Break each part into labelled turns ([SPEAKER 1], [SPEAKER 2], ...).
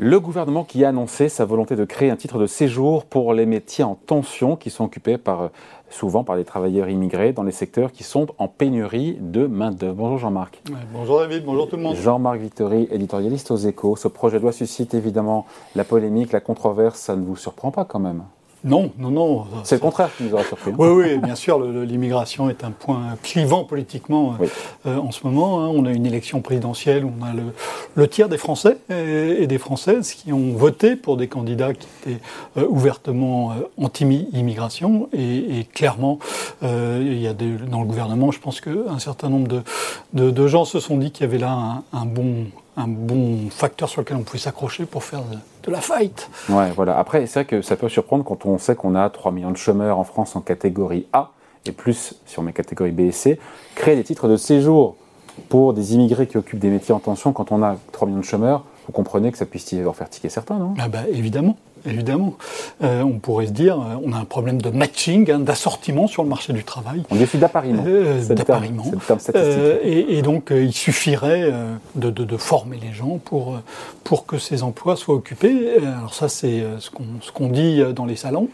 [SPEAKER 1] Le gouvernement qui a annoncé sa volonté de créer un titre de séjour pour les métiers en tension qui sont occupés par, souvent par des travailleurs immigrés dans les secteurs qui sont en pénurie de main-d'œuvre. Bonjour Jean-Marc.
[SPEAKER 2] bonjour David, bonjour tout le monde.
[SPEAKER 1] Jean-Marc Victory, éditorialiste aux Échos. Ce projet de loi suscite évidemment la polémique, la controverse. Ça ne vous surprend pas quand même?
[SPEAKER 2] Non, non, non.
[SPEAKER 1] C'est le contraire qui nous aura surpris. Hein.
[SPEAKER 2] Oui, oui, bien sûr, l'immigration est un point clivant politiquement euh, en ce moment. Hein. On a une élection présidentielle où on a le, tiers des Français et, des Françaises qui ont voté pour des candidats qui étaient euh, ouvertement euh, anti-immigration. Et, clairement, il y a dans le gouvernement, je pense qu'un certain nombre de, gens se sont dit qu'il y avait là un bon un bon facteur sur lequel on pouvait s'accrocher pour faire de, la fight.
[SPEAKER 1] Ouais, voilà. Après, c'est vrai que ça peut surprendre quand on sait qu'on a 3 millions de chômeurs en France en catégorie A, et plus si on met catégorie B et C. Créer des titres de séjour pour des immigrés qui occupent des métiers en tension quand on a 3 millions de chômeurs, vous comprenez que ça puisse y avoir faire tiquer certains, non?
[SPEAKER 2] Ah bah, Évidemment. Évidemment. Euh, on pourrait se dire, euh, on a un problème de matching, hein, d'assortiment sur le marché du travail.
[SPEAKER 1] On défie d'appariement. Euh,
[SPEAKER 2] d'appariement. et, donc, il suffirait de, former les gens pour, pour que ces emplois soient occupés. Alors ça, c'est ce qu'on dit dans les salons.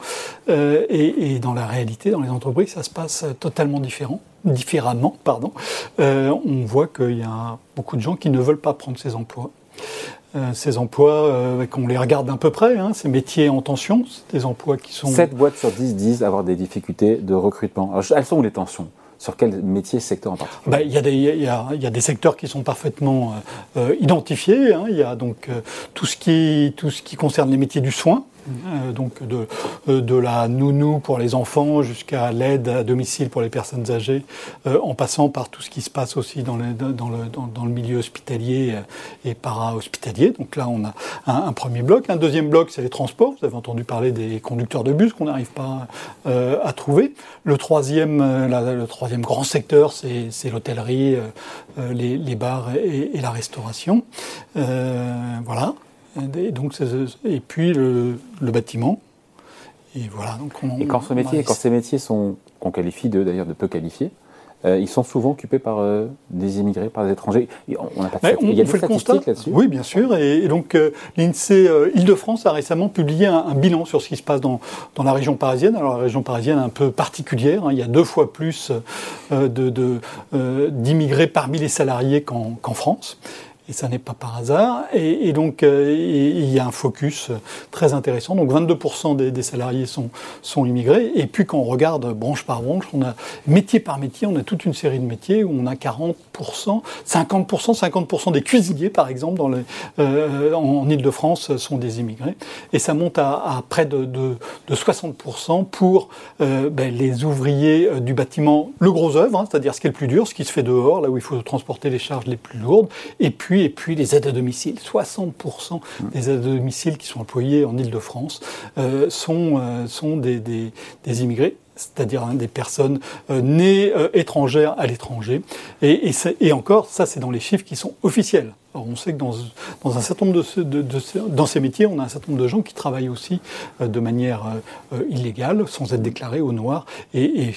[SPEAKER 2] Et, dans la réalité, dans les entreprises, ça se passe totalement différent différemment, pardon. on voit qu'il y a beaucoup de gens qui ne veulent pas prendre ces emplois. Euh, ces emplois, euh, qu'on les regarde d'un peu près, hein, ces métiers en tension, c'est des emplois qui sont...
[SPEAKER 1] 7 boîtes sur 10 disent avoir des difficultés de recrutement. Alors, elles sont où les tensions? Sur quel métier, secteur en particulier?
[SPEAKER 2] Bah, Il y, y, y, a des secteurs qui sont parfaitement euh, identifiés. Hein. Il y a donc tout, ce qui, tout ce qui concerne les métiers du soin, euh, donc de, euh, de, la nounou pour les enfants jusqu'à l'aide à domicile pour les personnes âgées, euh, en passant par tout ce qui se passe aussi dans le, dans le, dans, le milieu hospitalier et para-hospitalier. Donc là, on a un, premier bloc. Un deuxième bloc, c'est les transports. Vous avez entendu parler des conducteurs de bus qu'on n'arrive pas à trouver. Le troisième, le troisième grand secteur, c'est l'hôtellerie, les, les, bars et la restauration. voilà. Et, donc, et puis le, bâtiment.
[SPEAKER 1] Et voilà. Donc et quand, ce métier, quand ces métiers sont, qu'on qualifie de, d'ailleurs de peu qualifiés, euh, ils sont souvent occupés par euh, des immigrés, par des étrangers.
[SPEAKER 2] On, a pas il y a des statistiques là-dessus. Oui, bien sûr. Et, donc euh, l'INSEE Île-de-France a récemment publié un, bilan sur ce qui se passe dans, dans, la région parisienne. Alors la région parisienne est un peu particulière. Hein. il y a deux fois plus de, d'immigrés parmi les salariés qu'en, qu'en France et ça n'est pas par hasard. Et, donc, euh, il y a un focus très intéressant. Donc, 22% des, salariés sont, immigrés. Et puis, quand on regarde branche par branche, on a métier par métier, on a toute une série de métiers où on a 40%, 50%, 50% des cuisiniers, par exemple, dans euh, en, Ile-de-France, sont des immigrés. Et ça monte à, près de, de, 60% pour euh, ben, les ouvriers du bâtiment, le gros œuvre, hein, c'est-à-dire ce qui est le plus dur, ce qui se fait dehors, là où il faut transporter les charges les plus lourdes. Et puis, et puis les aides à domicile. 60% des aides à domicile qui sont employées en Ile-de-France euh, sont, euh, sont des, des, immigrés c'est-à-dire hein, des personnes euh, nées étrangères à l'étranger. Et, et, encore, ça c'est dans les chiffres qui sont officiels. Alors on sait que dans, dans un certain nombre de, de, de, dans ces métiers, on a un certain nombre de gens qui travaillent aussi de manière illégale, sans être déclarés au noir. Et, et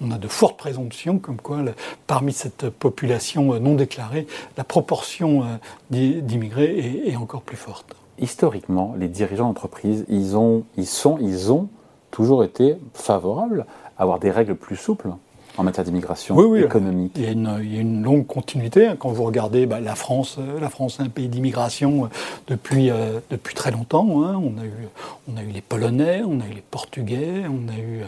[SPEAKER 2] on a de fortes présomptions comme quoi, parmi cette population non déclarée, la proportion euh, d'immigrés est, encore plus forte.
[SPEAKER 1] Historiquement, les dirigeants d'entreprise, ils, ont, ils, sont, ils ont toujours été favorables à avoir des règles plus souples en matière d'immigration économique
[SPEAKER 2] il y, a une, longue continuité. Hein. Quand vous regardez bah, la France, euh, la France est un pays d'immigration euh, depuis, euh, depuis très longtemps. Hein. On, a eu, on a eu les Polonais, on a eu les Portugais, on a eu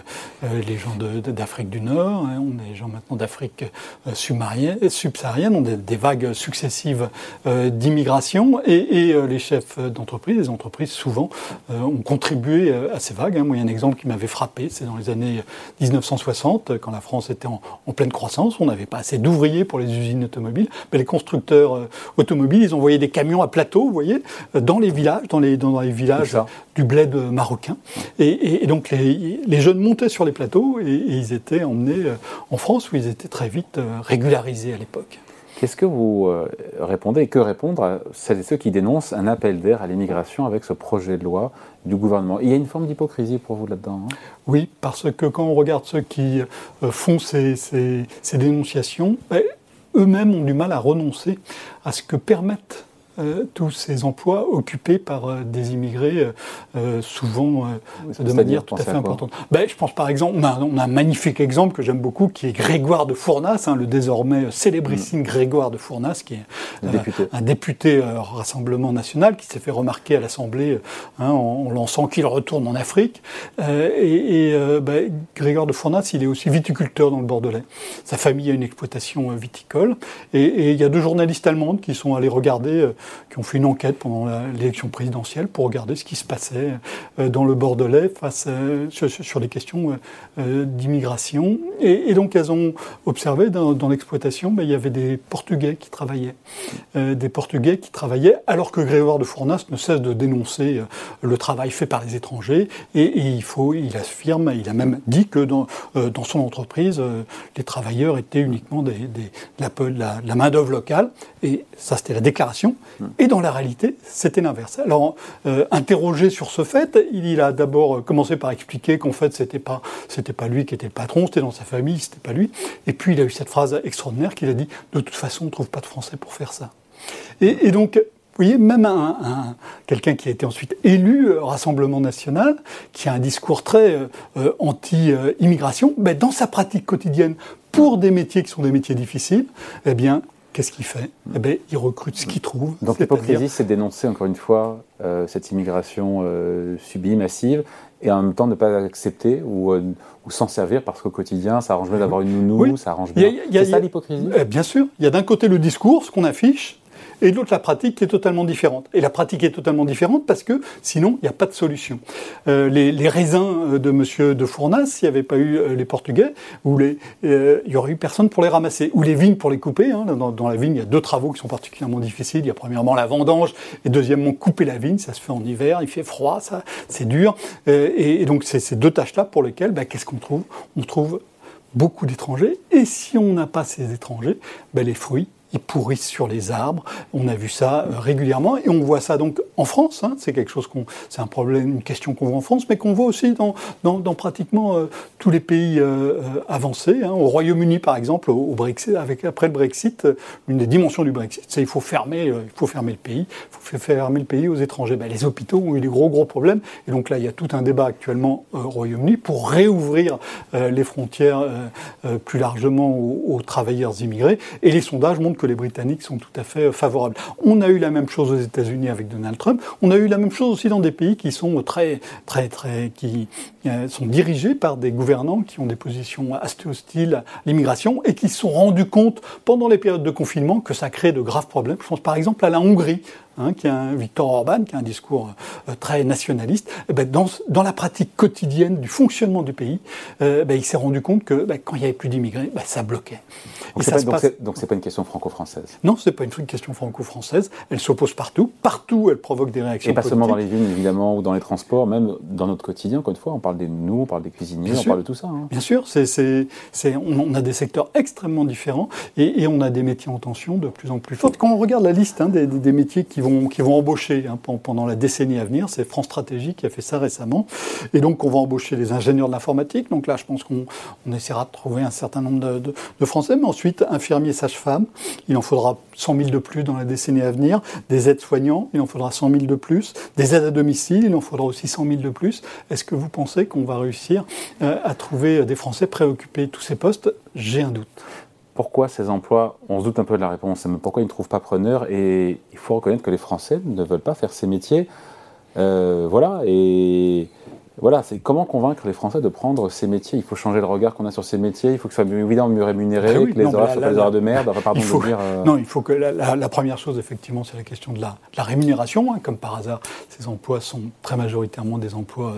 [SPEAKER 2] les gens d'Afrique du Nord, hein. on a les gens maintenant d'Afrique subsaharienne. On a des vagues successives d'immigration et, les chefs d'entreprise, les entreprises souvent, ont contribué à ces vagues. Moi, il y a un exemple qui m'avait frappé, c'est dans les années 1960, quand la France était était en, pleine croissance, on n'avait pas assez d'ouvriers pour les usines automobiles, mais les constructeurs euh, automobiles, ils envoyaient des camions à plateau, vous voyez, euh, dans les villages, dans les, dans les villages du bled marocain. Et, donc les, jeunes montaient sur les plateaux et, ils étaient emmenés euh, en France où ils étaient très vite régularisés à l'époque.
[SPEAKER 1] Qu'est-ce que vous répondez et que répondre à celles et ceux qui dénoncent un appel d'air à l'immigration avec ce projet de loi du gouvernement? Il y a une forme d'hypocrisie pour vous là-dedans hein?
[SPEAKER 2] Oui, parce que quand on regarde ceux qui euh, font ces, ces, dénonciations, ben, eux-mêmes ont du mal à renoncer à ce que permettent tous ces emplois occupés par des immigrés, souvent de manière tout à fait importante. Ben, je pense par exemple, on a, un magnifique exemple que j'aime beaucoup, qui est Grégoire de Fournas, hein, le désormais célébrissime mm. Grégoire de Fournas, qui est un député, Rassemblement national, qui s'est fait remarquer à l'Assemblée hein, en, lançant qu'il retourne en Afrique. et, ben, Grégoire de Fournas, il est aussi viticulteur dans le Bordelais. Sa famille a une exploitation viticole. Et, il y a deux journalistes allemandes qui sont allés regarder, euh, qui ont fait une enquête pendant l'élection présidentielle pour regarder ce qui se passait euh, dans le Bordelais face euh, sur, les questions d'immigration. Et, donc elles ont observé dans, l'exploitation, ben, il y avait des Portugais qui travaillaient, des Portugais qui travaillaient, alors que Grégoire de Fournas ne cesse de dénoncer le travail fait par les étrangers. Et, il faut, il affirme, il a même dit que dans, dans son entreprise, les travailleurs étaient uniquement des, la, la main-d'œuvre locale, et ça c'était la déclaration. Et dans la réalité c'était l'inverse. Alors, euh, interrogé sur ce fait, il, a d'abord commencé par expliquer qu'en fait c'était pas, c'était pas lui qui était le patron, c'était dans sa famille, c'était pas lui, et puis il a eu cette phrase extraordinaire qu'il a dit de toute façon on trouve pas de français pour faire ça. Et, donc, vous voyez, même un, quelqu'un qui a été ensuite élu au Rassemblement national, qui a un discours très euh, euh, anti-immigration, ben, dans sa pratique quotidienne, pour des métiers qui sont des métiers difficiles, eh bien, qu'est-ce qu'il fait? Eh bien, Il recrute ce qu'il trouve.
[SPEAKER 1] Donc l'hypocrisie, c'est dénoncer encore une fois euh, cette immigration euh, subie, massive, et en même temps ne pas accepter ou, euh, ou s'en servir parce qu'au quotidien, ça arrange bien d'avoir une nounou, ça arrange bien. C'est ça l'hypocrisie?
[SPEAKER 2] Eh, Bien sûr. Il y a d'un côté le discours, ce qu'on affiche, et l'autre la pratique qui est totalement différente. Et la pratique est totalement différente parce que sinon, il n'y a pas de solution. Euh, les, raisins euh, de Monsieur de Fournas, s'il n'y avait pas eu euh, les Portugais, les, euh, il n'y aurait eu personne pour les ramasser. Ou les vignes pour les couper. Hein. Dans, la vigne, il y a deux travaux qui sont particulièrement difficiles. Il y a premièrement la vendange et deuxièmement couper la vigne. Ça se fait en hiver, il fait froid, ça, c'est dur. Et, donc, c'est ces deux tâches-là pour lesquelles, bah, qu'est-ce qu'on trouve? On trouve beaucoup d'étrangers. Et si on n'a pas ces étrangers, ben les fruits ils pourrissent sur les arbres. On a vu ça euh, régulièrement et on voit ça donc en France. Hein. c'est quelque chose qu'on, c'est un problème, une question qu'on voit en France, mais qu'on voit aussi dans, dans, dans pratiquement euh, tous les pays euh, avancés. Hein. Au Royaume-Uni, par exemple, au, Brexit, avec après le Brexit, une des dimensions du Brexit, c'est il faut fermer, il faut fermer le pays, il faut fermer le pays aux étrangers. Ben, les hôpitaux ont eu des gros gros problèmes et donc là il y a tout un débat actuellement au Royaume-Uni pour réouvrir les frontières plus largement aux, aux travailleurs immigrés et les sondages montrent que les Britanniques sont tout à fait favorables. On a eu la même chose aux États-Unis avec Donald Trump. On a eu la même chose aussi dans des pays qui sont très, très, très, euh, sont dirigés par des gouvernants qui ont des positions assez hostiles à l'immigration et qui se sont rendus compte pendant les périodes de confinement que ça crée de graves problèmes. Je pense par exemple à la Hongrie, Hein, qui a un Victor Orban, qui a un discours euh, très nationaliste, eh ben, dans, dans, la pratique quotidienne du fonctionnement du pays, euh, ben, il s'est rendu compte que ben, quand il n'y avait plus d'immigrés, ça bloquait.
[SPEAKER 1] Donc c'est pas, pas, une question franco-française
[SPEAKER 2] Non, c'est pas une question franco-française. Elle s'oppose partout. Partout, elle provoque des réactions.
[SPEAKER 1] Et pas seulement dans les villes, évidemment, ou dans les transports, même dans notre quotidien, encore une fois, on parle des nous, on parle des cuisiniers, on parle de tout ça. Hein.
[SPEAKER 2] Bien sûr, on, on, a des secteurs extrêmement différents et, et, on a des métiers en tension de plus en plus forte. Quand on regarde la liste hein, des, des, métiers qui vont, qui vont embaucher hein, pendant la décennie à venir. C'est France Stratégie qui a fait ça récemment. Et donc, on va embaucher les ingénieurs de l'informatique. Donc là, je pense qu'on essaiera de trouver un certain nombre de, Français. Mais ensuite, infirmiers, sages-femmes. Il en faudra 100 000 de plus dans la décennie à venir. Des aides-soignants, il en faudra 100 000 de plus. Des aides à domicile, il en faudra aussi 100 000 de plus. Est-ce que vous pensez qu'on va réussir euh, à trouver des Français préoccupés tous ces postes? J'ai un doute
[SPEAKER 1] pourquoi ces emplois, on se doute un peu de la réponse, mais pourquoi ils ne trouvent pas preneur Et il faut reconnaître que les Français ne veulent pas faire ces métiers. Euh, voilà, voilà, c'est comment convaincre les Français de prendre ces métiers. Il faut changer le regard qu'on a sur ces métiers. Il faut que ce soit évidemment mieux rémunéré, ah que les horaires soient des horaires de merde. pardon
[SPEAKER 2] faut,
[SPEAKER 1] de dire,
[SPEAKER 2] euh, Non, il faut que la, première chose, effectivement, c'est la question de la, la rémunération. Hein. Comme par hasard, ces emplois sont très majoritairement des emplois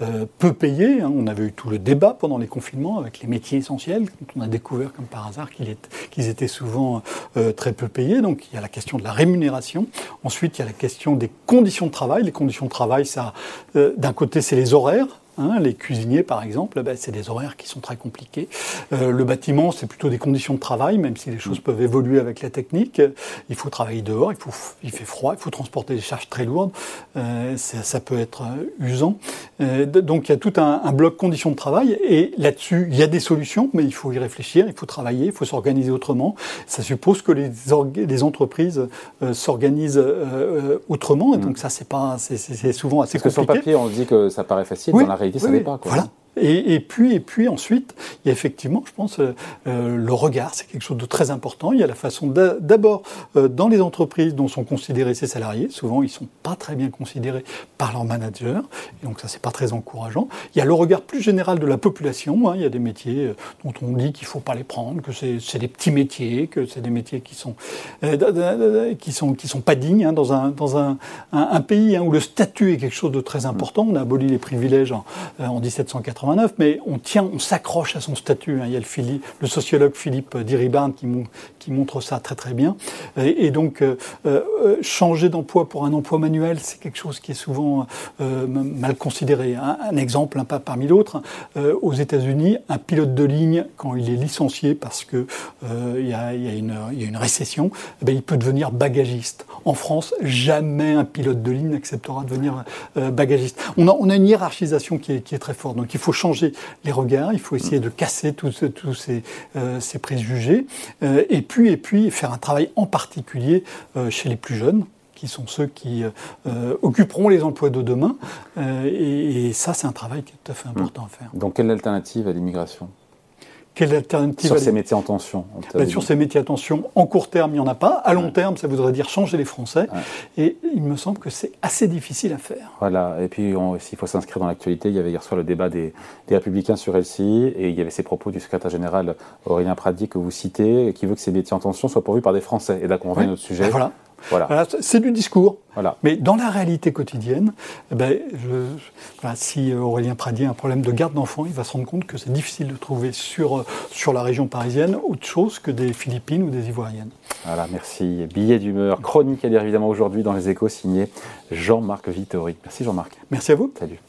[SPEAKER 2] euh, euh, peu payés. Hein. On avait eu tout le débat pendant les confinements avec les métiers essentiels. On a découvert, comme par hasard, qu'ils étaient souvent très peu payés. Donc, il y a la question de la rémunération. Ensuite, il y a la question des conditions de travail. Les conditions de travail, ça, d'un côté, c'est les horaires horaires Hein. Les cuisiniers, par exemple, ben, c'est des horaires qui sont très compliqués. Euh, le bâtiment, c'est plutôt des conditions de travail, même si les choses peuvent évoluer avec la technique. Il faut travailler dehors, il, faut, il fait froid, il faut transporter des charges très lourdes. Euh, ça peut être usant. Euh, donc il y a tout un, un bloc conditions de travail, et là-dessus, il y a des solutions, mais il faut y réfléchir, il faut travailler, il faut s'organiser autrement. Ça suppose que les, les entreprises s'organisent autrement, et mm. donc ça, c'est pas, c'est souvent assez
[SPEAKER 1] Parce
[SPEAKER 2] compliqué.
[SPEAKER 1] Que sur papier, on dit que ça paraît facile, dans la réalité, ça n'est pas.
[SPEAKER 2] Quoi. Voilà. Et, puis, et puis ensuite, il y a effectivement, je pense, euh, euh, le regard, c'est quelque chose de très important. Il y a la façon d'abord, euh, dans les entreprises dont sont considérés ces salariés, souvent ils sont pas très bien considérés par leur manager, donc ça, c'est pas très encourageant. Il y a le regard plus général de la population. Hein. il y a des métiers dont on dit qu'il faut pas les prendre, que c'est des petits métiers, que c'est des métiers qui sont, qui sont, qui sont pas dignes hein, dans, un, dans un, un, pays hein, où le statut est quelque chose de très important. On a aboli les privilèges en, en 1780 mais on tient, on s'accroche à son statut. Hein. Il y a le, sociologue Philippe Diribarne qui, qui, montre ça très très bien. Et, donc, euh, euh, changer d'emploi pour un emploi manuel, c'est quelque chose qui est souvent euh, mal considéré. Un, exemple, pas parmi d'autres, aux États-Unis, un pilote de ligne, quand il est licencié parce qu'il y, a, une récession, eh ben, il peut devenir bagagiste. En France, jamais un pilote de ligne n'acceptera de devenir bagagiste. On a, on a, une hiérarchisation qui est, qui est très forte. Donc il faut changer les regards, il faut essayer de casser tous ces, euh, ces, préjugés, euh, et, puis, et puis faire un travail en particulier euh, chez les plus jeunes qui sont ceux qui occuperont les emplois de demain. Et, et, ça, c'est un travail qui est tout à fait important à faire.
[SPEAKER 1] Donc, quelle alternative à l'immigration?
[SPEAKER 2] Quelle alternative
[SPEAKER 1] Sur ces métiers en tension
[SPEAKER 2] ben, Sur ces métiers en tension, en court terme, il n'y en a pas. À long terme, ça voudrait dire changer les Français. Et il me semble que c'est assez difficile à faire.
[SPEAKER 1] Voilà. Et puis, s'il faut s'inscrire dans l'actualité, il y avait hier soir le débat des, Républicains sur LCI. Et il y avait ces propos du secrétaire général Aurélien Pradi que vous citez, qui veut que ces métiers en tension soient pourvus par des Français. Et là, qu'on revient à notre sujet. Ben,
[SPEAKER 2] voilà. Voilà. c'est du discours. Voilà. Mais dans la réalité quotidienne, eh ben, je, si Aurélien Pradier a un problème de garde d'enfants, il va se rendre compte que c'est difficile de trouver sur, sur la région parisienne autre chose que des Philippines ou des Ivoiriennes.
[SPEAKER 1] Voilà, merci. Billet d'humeur, chronique, elle est évidemment aujourd'hui dans les échos, signé Jean-Marc Vittori. Merci Jean-Marc.
[SPEAKER 2] Merci à vous.
[SPEAKER 1] Salut.